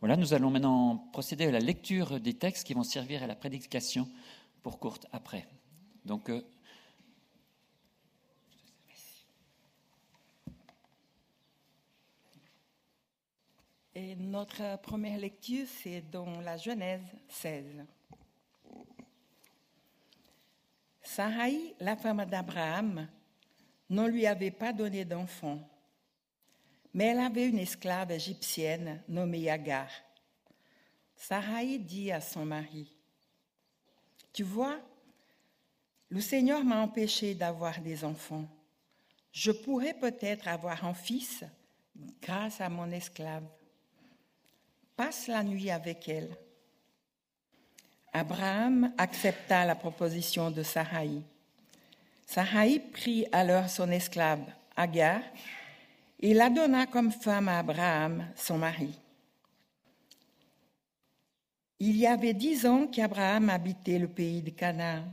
Voilà, nous allons maintenant procéder à la lecture des textes qui vont servir à la prédication pour courte après. Donc, euh, Et notre première lecture, c'est dans la Genèse 16. Sarai, la femme d'Abraham, ne lui avait pas donné d'enfant, mais elle avait une esclave égyptienne nommée Agar. Sarai dit à son mari, Tu vois, le Seigneur m'a empêché d'avoir des enfants. Je pourrais peut-être avoir un fils grâce à mon esclave passe la nuit avec elle. Abraham accepta la proposition de Sarai. Sarai prit alors son esclave Agar et la donna comme femme à Abraham, son mari. Il y avait dix ans qu'Abraham habitait le pays de Canaan.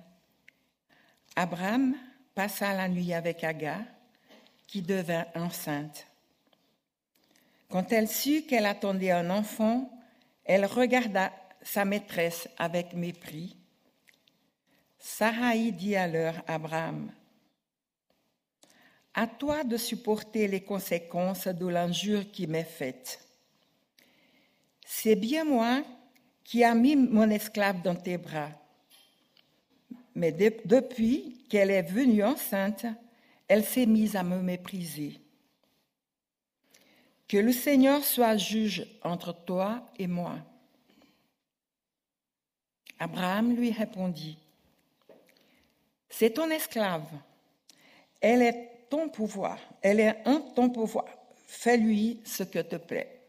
Abraham passa la nuit avec Agar, qui devint enceinte. Quand elle sut qu'elle attendait un enfant, elle regarda sa maîtresse avec mépris. Sarai dit alors à Abraham, À toi de supporter les conséquences de l'injure qui m'est faite. C'est bien moi qui a mis mon esclave dans tes bras. Mais depuis qu'elle est venue enceinte, elle s'est mise à me mépriser. Que le Seigneur soit juge entre toi et moi. Abraham lui répondit, C'est ton esclave, elle est ton pouvoir, elle est un ton pouvoir, fais-lui ce que te plaît.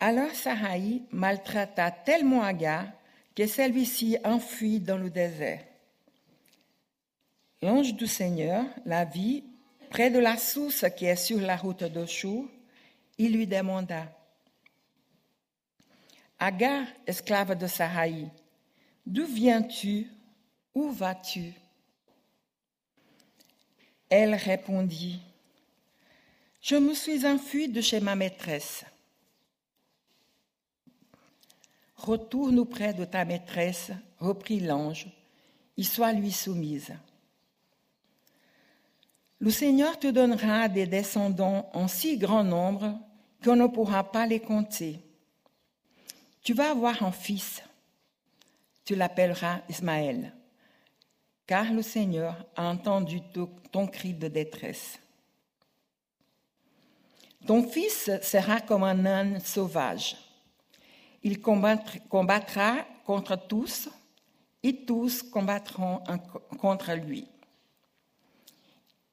Alors Sarai maltraita tellement Agar que celui-ci enfuit dans le désert. L'ange du Seigneur la vit Près de la source qui est sur la route d'Oshur, il lui demanda Agar, esclave de Sarai, d'où viens-tu? Où vas-tu Elle répondit Je me suis enfuie de chez ma maîtresse. Retourne auprès de ta maîtresse, reprit l'ange, et sois lui soumise. Le Seigneur te donnera des descendants en si grand nombre qu'on ne pourra pas les compter. Tu vas avoir un fils. Tu l'appelleras Ismaël, car le Seigneur a entendu ton cri de détresse. Ton fils sera comme un âne sauvage. Il combattra contre tous et tous combattront contre lui.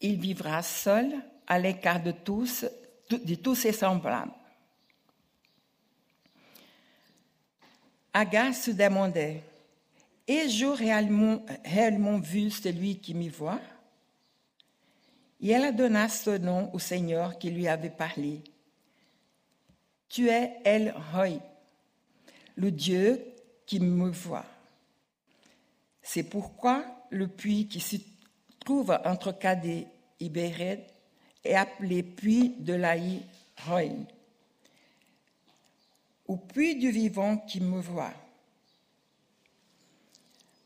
Il vivra seul, à l'écart de tous, de tous ses semblables. Agar se demandait Ai-je réellement, réellement vu celui qui m'y voit Et elle donna ce nom au Seigneur qui lui avait parlé. Tu es El Roy, le Dieu qui me voit. C'est pourquoi le puits qui se trouve entre Kadé et Béret est appelé puits de l'Aï Roy, ou puits du vivant qui me voit.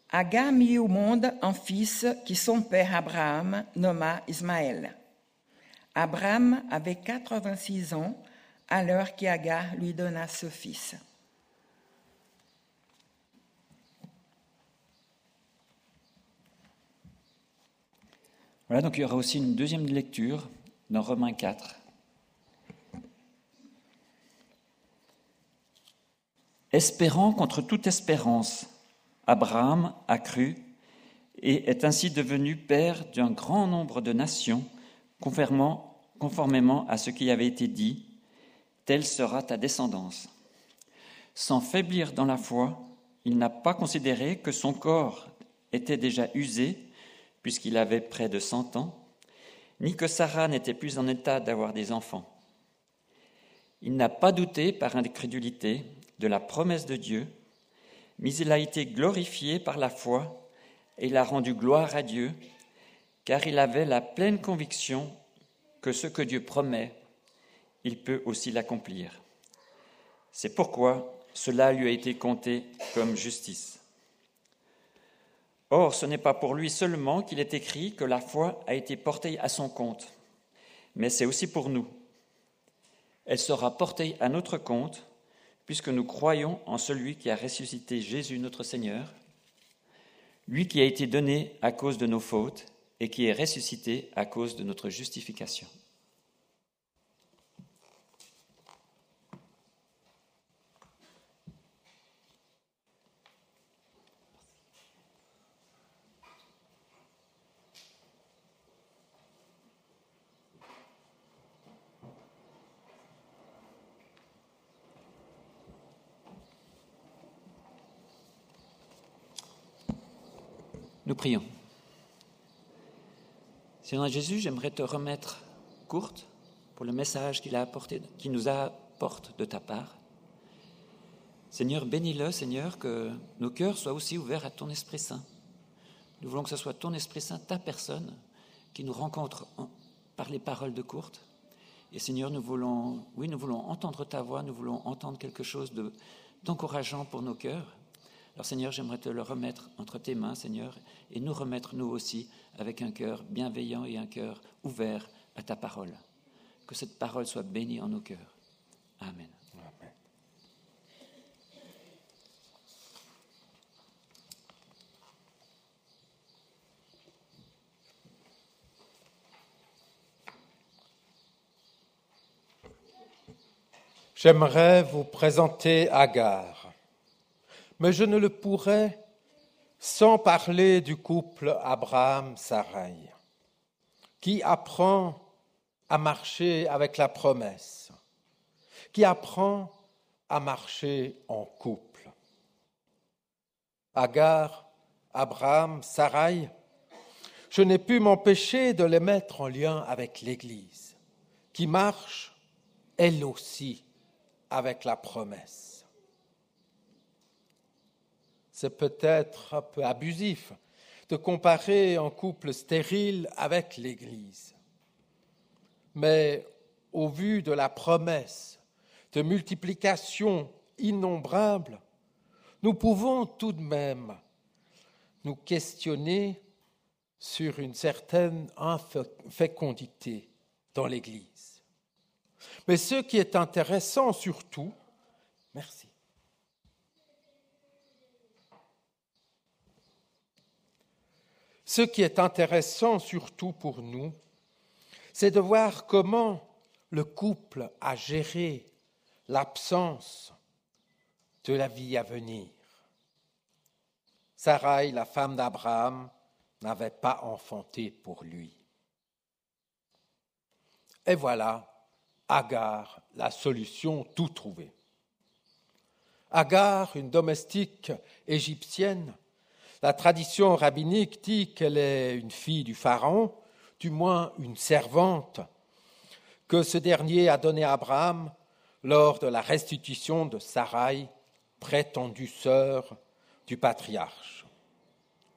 Agar mit au monde un fils qui son père Abraham nomma Ismaël. Abraham avait 86 ans alors qu'Agar lui donna ce fils. Voilà, donc il y aura aussi une deuxième lecture dans Romains 4. Espérant contre toute espérance, Abraham a cru et est ainsi devenu père d'un grand nombre de nations, conformément à ce qui avait été dit, telle sera ta descendance. Sans faiblir dans la foi, il n'a pas considéré que son corps était déjà usé puisqu'il avait près de cent ans, ni que Sarah n'était plus en état d'avoir des enfants. Il n'a pas douté par incrédulité de la promesse de Dieu, mais il a été glorifié par la foi et il a rendu gloire à Dieu, car il avait la pleine conviction que ce que Dieu promet, il peut aussi l'accomplir. C'est pourquoi cela lui a été compté comme justice. Or, ce n'est pas pour lui seulement qu'il est écrit que la foi a été portée à son compte, mais c'est aussi pour nous. Elle sera portée à notre compte, puisque nous croyons en celui qui a ressuscité Jésus notre Seigneur, lui qui a été donné à cause de nos fautes et qui est ressuscité à cause de notre justification. Nous prions. Seigneur Jésus, j'aimerais te remettre courte pour le message qu'il a apporté, qui nous apporte de ta part. Seigneur, bénis-le, Seigneur, que nos cœurs soient aussi ouverts à ton Esprit Saint. Nous voulons que ce soit ton Esprit Saint, ta personne, qui nous rencontre par les paroles de courte. Et Seigneur, nous voulons, oui, nous voulons entendre ta voix, nous voulons entendre quelque chose d'encourageant pour nos cœurs. Alors Seigneur, j'aimerais te le remettre entre tes mains, Seigneur, et nous remettre nous aussi avec un cœur bienveillant et un cœur ouvert à ta parole. Que cette parole soit bénie en nos cœurs. Amen. J'aimerais vous présenter Agar mais je ne le pourrais sans parler du couple Abraham-Sarai, qui apprend à marcher avec la promesse, qui apprend à marcher en couple. Agar, Abraham, Sarai, je n'ai pu m'empêcher de les mettre en lien avec l'Église, qui marche, elle aussi, avec la promesse c'est peut-être un peu abusif de comparer un couple stérile avec l'Église. Mais au vu de la promesse de multiplication innombrable, nous pouvons tout de même nous questionner sur une certaine infécondité dans l'Église. Mais ce qui est intéressant surtout, merci, Ce qui est intéressant surtout pour nous, c'est de voir comment le couple a géré l'absence de la vie à venir. Sarai, la femme d'Abraham, n'avait pas enfanté pour lui. Et voilà, Agar, la solution tout trouvée. Agar, une domestique égyptienne, la tradition rabbinique dit qu'elle est une fille du Pharaon, du moins une servante, que ce dernier a donnée à Abraham lors de la restitution de Sarai, prétendue sœur du patriarche.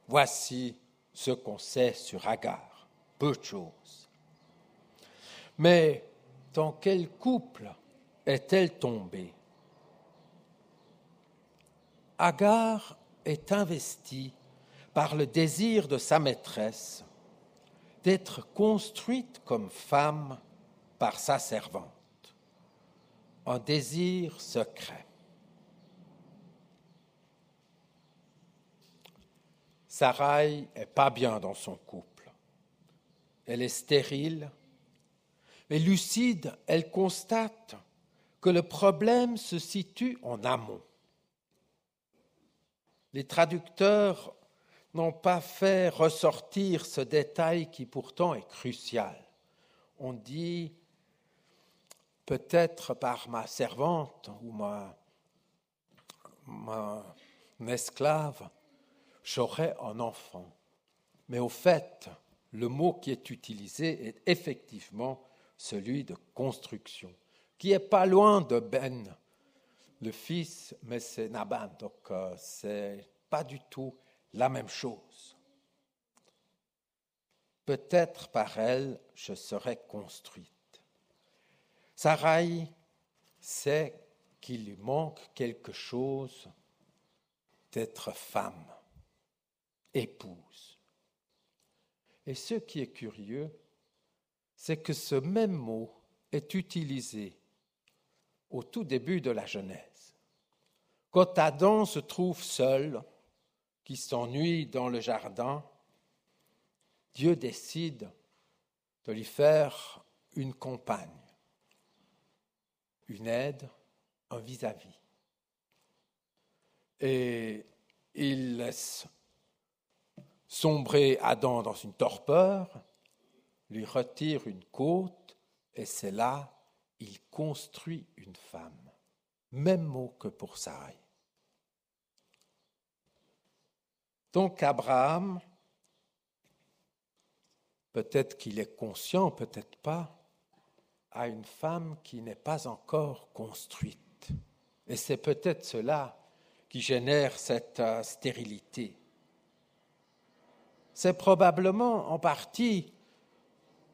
Voici ce qu'on sait sur Agar, peu de choses. Mais dans quel couple est-elle tombée? Agar est investie par le désir de sa maîtresse d'être construite comme femme par sa servante. Un désir secret. Sarai est pas bien dans son couple. Elle est stérile, mais lucide, elle constate que le problème se situe en amont. Les traducteurs n'ont pas fait ressortir ce détail qui pourtant est crucial. On dit peut-être par ma servante ou ma, ma esclave, j'aurai un enfant. Mais au fait, le mot qui est utilisé est effectivement celui de construction, qui est pas loin de Ben, le fils, mais c'est Naban, donc euh, c'est pas du tout la même chose. Peut-être par elle je serai construite. Sarai sait qu'il lui manque quelque chose d'être femme, épouse. Et ce qui est curieux, c'est que ce même mot est utilisé au tout début de la Genèse. Quand Adam se trouve seul, qui s'ennuie dans le jardin, Dieu décide de lui faire une compagne, une aide, un vis-à-vis. Et il laisse sombrer Adam dans une torpeur, lui retire une côte, et c'est là il construit une femme. Même mot que pour Sarai. Donc Abraham, peut-être qu'il est conscient, peut-être pas, a une femme qui n'est pas encore construite. Et c'est peut-être cela qui génère cette euh, stérilité. C'est probablement en partie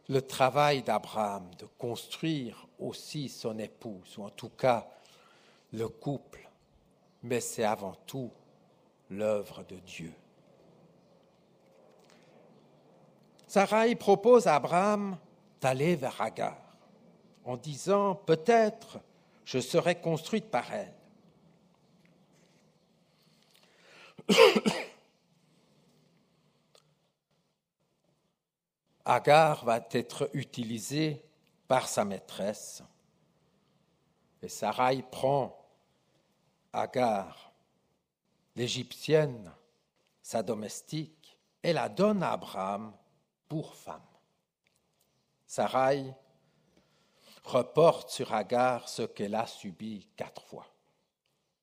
le travail d'Abraham de construire aussi son épouse, ou en tout cas le couple, mais c'est avant tout l'œuvre de Dieu. Sarai propose à Abraham d'aller vers Agar en disant Peut-être je serai construite par elle. Agar va être utilisée par sa maîtresse. Et Sarai prend Agar, l'Égyptienne, sa domestique, et la donne à Abraham pour femme. Sarai reporte sur Agar ce qu'elle a subi quatre fois,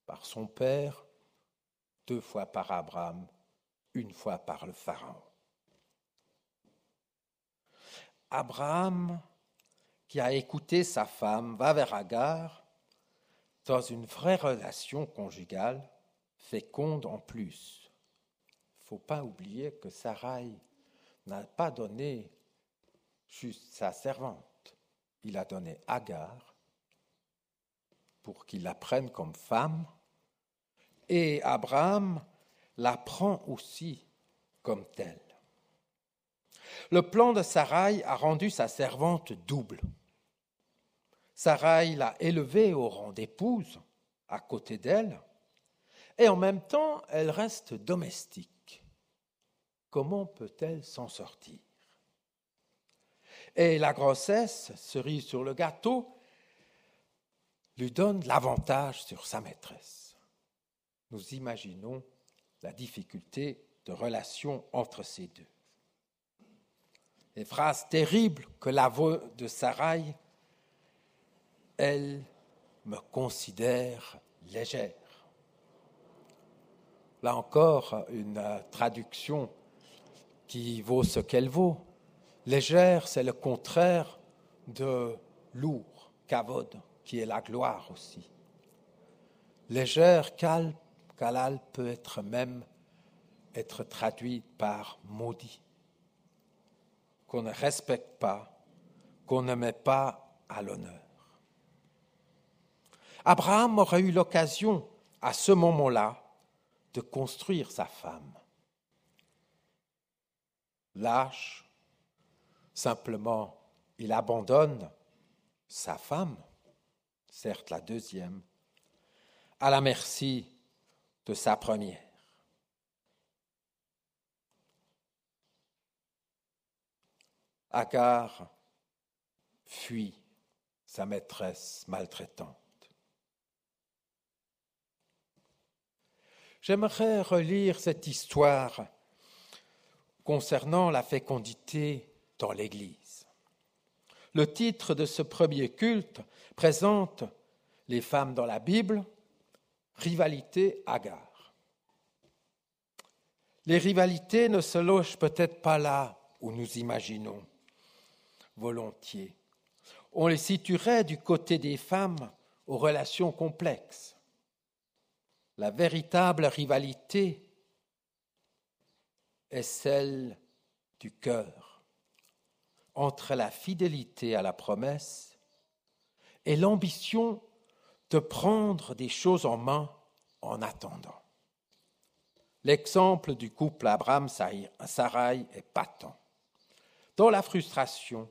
par son père, deux fois par Abraham, une fois par le Pharaon. Abraham, qui a écouté sa femme, va vers Agar dans une vraie relation conjugale, féconde en plus. Il ne faut pas oublier que Sarai n'a pas donné juste sa servante, il a donné Agar pour qu'il la prenne comme femme, et Abraham la prend aussi comme telle. Le plan de Sarai a rendu sa servante double. Sarai l'a élevée au rang d'épouse à côté d'elle, et en même temps elle reste domestique. Comment peut-elle s'en sortir? Et la grossesse, cerise sur le gâteau, lui donne l'avantage sur sa maîtresse. Nous imaginons la difficulté de relation entre ces deux les phrases terribles que la voix de Sarai, elle me considère légère. Là encore, une traduction qui vaut ce qu'elle vaut. Légère, c'est le contraire de lourd, kavod, qui est la gloire aussi. Légère, kalal peut être même être traduit par maudit qu'on ne respecte pas, qu'on ne met pas à l'honneur. Abraham aurait eu l'occasion, à ce moment-là, de construire sa femme. Lâche, simplement, il abandonne sa femme, certes la deuxième, à la merci de sa première. Agar fuit sa maîtresse maltraitante. J'aimerais relire cette histoire concernant la fécondité dans l'Église. Le titre de ce premier culte présente les femmes dans la Bible, rivalité Agar. Les rivalités ne se logent peut-être pas là où nous imaginons volontiers. On les situerait du côté des femmes aux relations complexes. La véritable rivalité est celle du cœur, entre la fidélité à la promesse et l'ambition de prendre des choses en main en attendant. L'exemple du couple Abraham-Sarai est patent. Dans la frustration,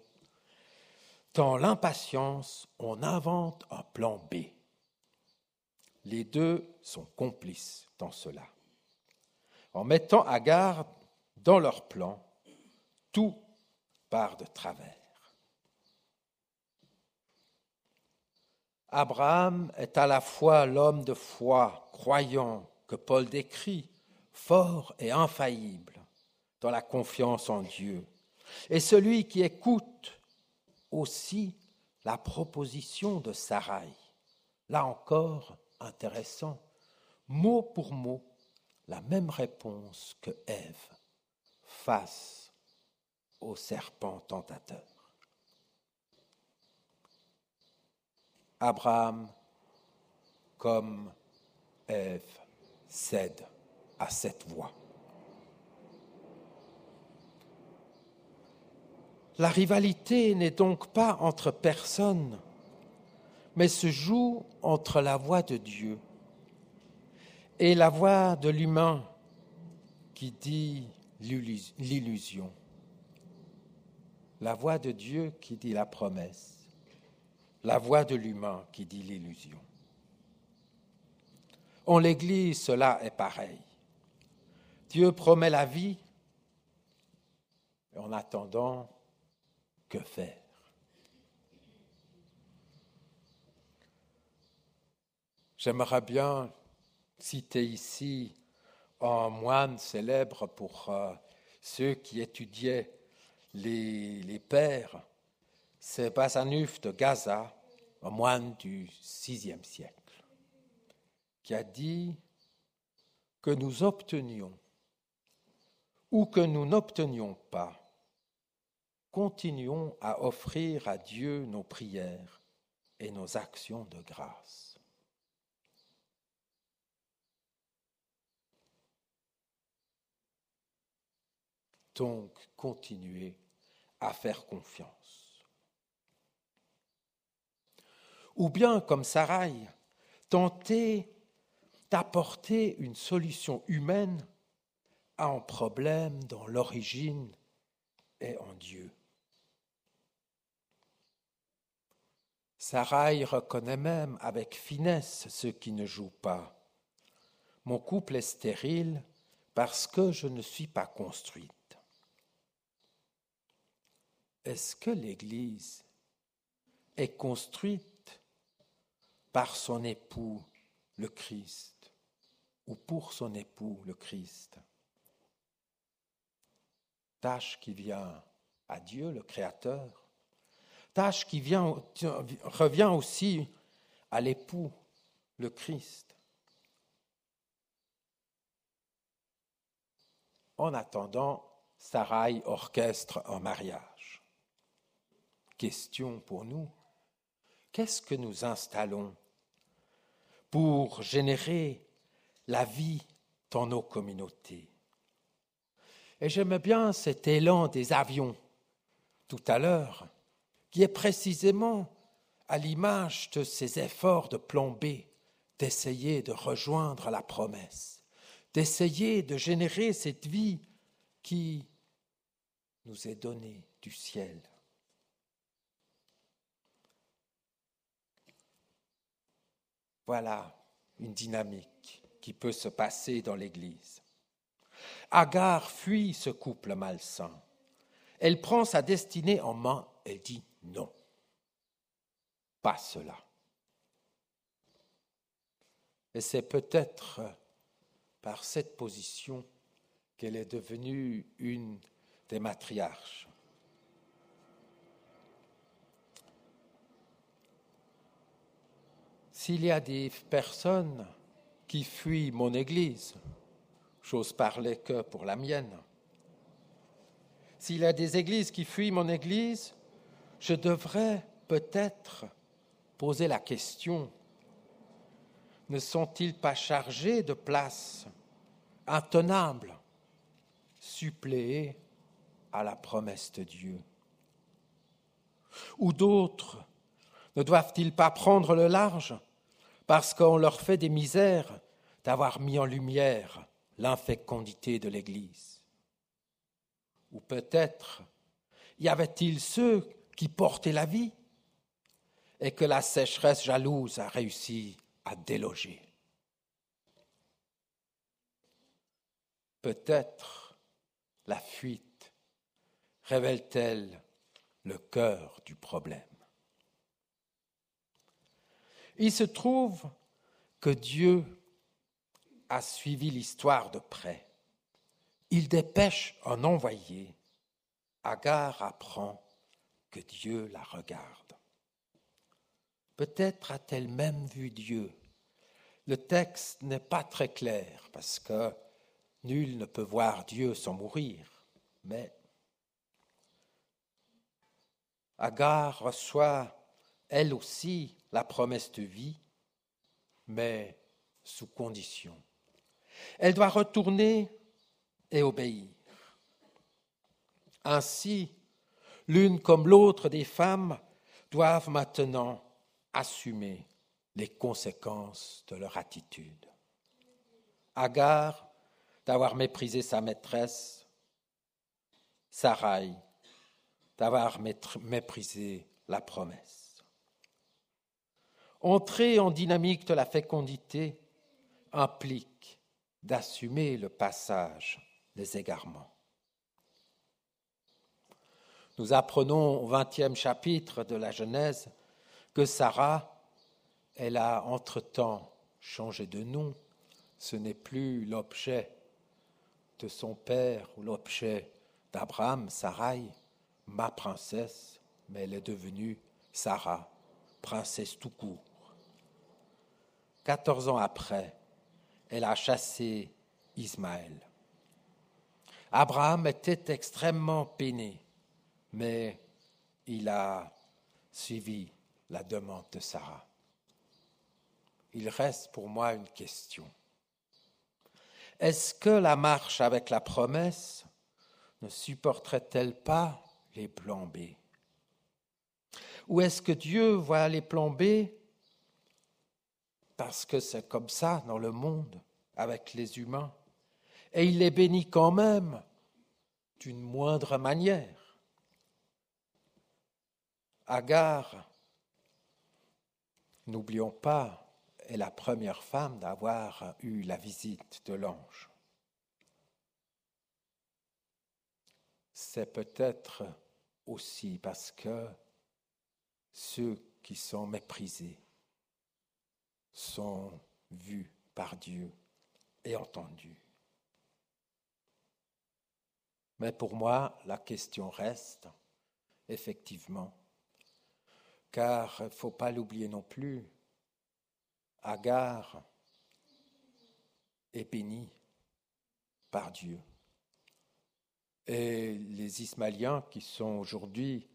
dans l'impatience, on invente un plan B. Les deux sont complices dans cela. En mettant à garde dans leur plan, tout part de travers. Abraham est à la fois l'homme de foi croyant que Paul décrit, fort et infaillible dans la confiance en Dieu, et celui qui écoute aussi la proposition de Sarai. Là encore, intéressant, mot pour mot, la même réponse que Ève face au serpent tentateur. Abraham, comme Ève, cède à cette voix. La rivalité n'est donc pas entre personnes, mais se joue entre la voix de Dieu et la voix de l'humain qui dit l'illusion. La voix de Dieu qui dit la promesse la voix de l'humain qui dit l'illusion. En l'Église, cela est pareil. Dieu promet la vie, et en attendant, que faire? J'aimerais bien citer ici un moine célèbre pour euh, ceux qui étudiaient les, les pères c'est Basanuf de Gaza, un moine du VIe siècle, qui a dit que nous obtenions ou que nous n'obtenions pas, continuons à offrir à Dieu nos prières et nos actions de grâce. Donc, continuez à faire confiance. ou bien, comme Sarai, tenter d'apporter une solution humaine à un problème dont l'origine est en Dieu. Sarai reconnaît même avec finesse ceux qui ne jouent pas. Mon couple est stérile parce que je ne suis pas construite. Est-ce que l'Église est construite par son époux, le Christ, ou pour son époux, le Christ? Tâche qui vient à Dieu, le Créateur. Tâche qui vient, revient aussi à l'époux, le Christ. En attendant, Sarai orchestre un mariage. Question pour nous, qu'est-ce que nous installons pour générer la vie dans nos communautés? Et j'aime bien cet élan des avions tout à l'heure, qui est précisément à l'image de ces efforts de plomber, d'essayer de rejoindre la promesse, d'essayer de générer cette vie qui nous est donnée du ciel. Voilà une dynamique qui peut se passer dans l'Église. Agar fuit ce couple malsain. Elle prend sa destinée en main et dit non, pas cela. Et c'est peut-être par cette position qu'elle est devenue une des matriarches. S'il y a des personnes qui fuient mon Église, j'ose parler que pour la mienne. S'il y a des églises qui fuient mon Église, je devrais peut-être poser la question, ne sont-ils pas chargés de places intenables, suppléées à la promesse de Dieu? Ou d'autres Ne doivent-ils pas prendre le large parce qu'on leur fait des misères d'avoir mis en lumière l'infécondité de l'Église Ou peut-être y avait-il ceux qui portaient la vie et que la sécheresse jalouse a réussi à déloger? Peut-être la fuite révèle-t-elle le cœur du problème. Il se trouve que Dieu a suivi l'histoire de près. Il dépêche un envoyé. Agar apprend que Dieu la regarde. Peut-être a-t-elle même vu Dieu. Le texte n'est pas très clair parce que Nul ne peut voir Dieu sans mourir, mais Agar reçoit elle aussi la promesse de vie, mais sous condition. Elle doit retourner et obéir. Ainsi, l'une comme l'autre des femmes doivent maintenant assumer les conséquences de leur attitude. Agar d'avoir méprisé sa maîtresse, Sarai, d'avoir méprisé la promesse. Entrer en dynamique de la fécondité implique d'assumer le passage des égarements. Nous apprenons au vingtième chapitre de la Genèse que Sarah, elle a entre-temps changé de nom. Ce n'est plus l'objet de son père ou l'objet d'Abraham, Sarai, ma princesse, mais elle est devenue Sarah, princesse tout court. Quatorze ans après, elle a chassé Ismaël. Abraham était extrêmement peiné, mais il a suivi la demande de Sarah. Il reste pour moi une question. Est-ce que la marche avec la promesse ne supporterait-elle pas les plans B? Ou est-ce que Dieu voit les plans B parce que c'est comme ça dans le monde avec les humains et il les bénit quand même d'une moindre manière Agar, n'oublions pas, est la première femme d'avoir eu la visite de l'ange. C'est peut-être aussi parce que ceux qui sont méprisés sont vus par Dieu et entendus. Mais pour moi, la question reste, effectivement, car il ne faut pas l'oublier non plus, Agar est bénie par Dieu. Et les Ismaéliens, qui sont aujourd'hui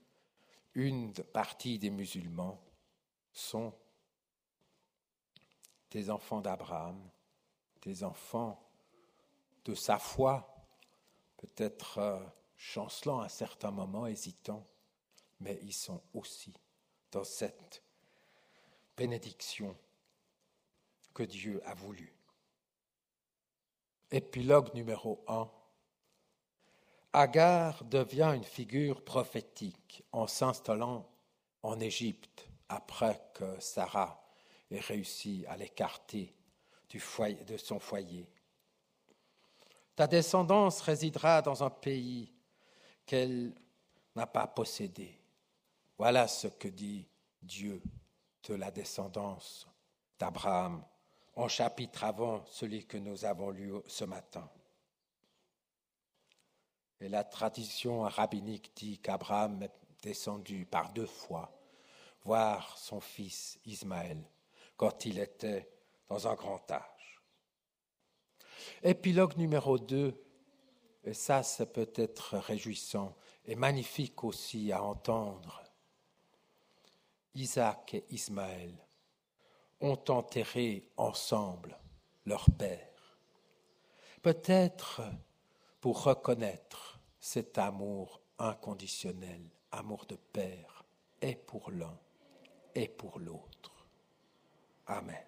une partie des musulmans, sont des enfants d'Abraham, des enfants de sa foi, peut-être euh, chancelant à certains moments, hésitants, mais ils sont aussi dans cette bénédiction que Dieu a voulu. Épilogue numéro 1. Agar devient une figure prophétique en s'installant en Égypte après que Sarah ait réussi à l'écarter de son foyer. Ta descendance résidera dans un pays qu'elle n'a pas possédé. Voilà ce que dit Dieu de la descendance d'Abraham en chapitre avant celui que nous avons lu ce matin. Et la tradition rabbinique dit qu'Abraham est descendu par deux fois voir son fils Ismaël quand il était dans un grand âge. Épilogue numéro 2, et ça c'est peut-être réjouissant et magnifique aussi à entendre. Isaac et Ismaël ont enterré ensemble leur père. Peut-être pour reconnaître cet amour inconditionnel, amour de père, et pour l'un et pour l'autre. Amen.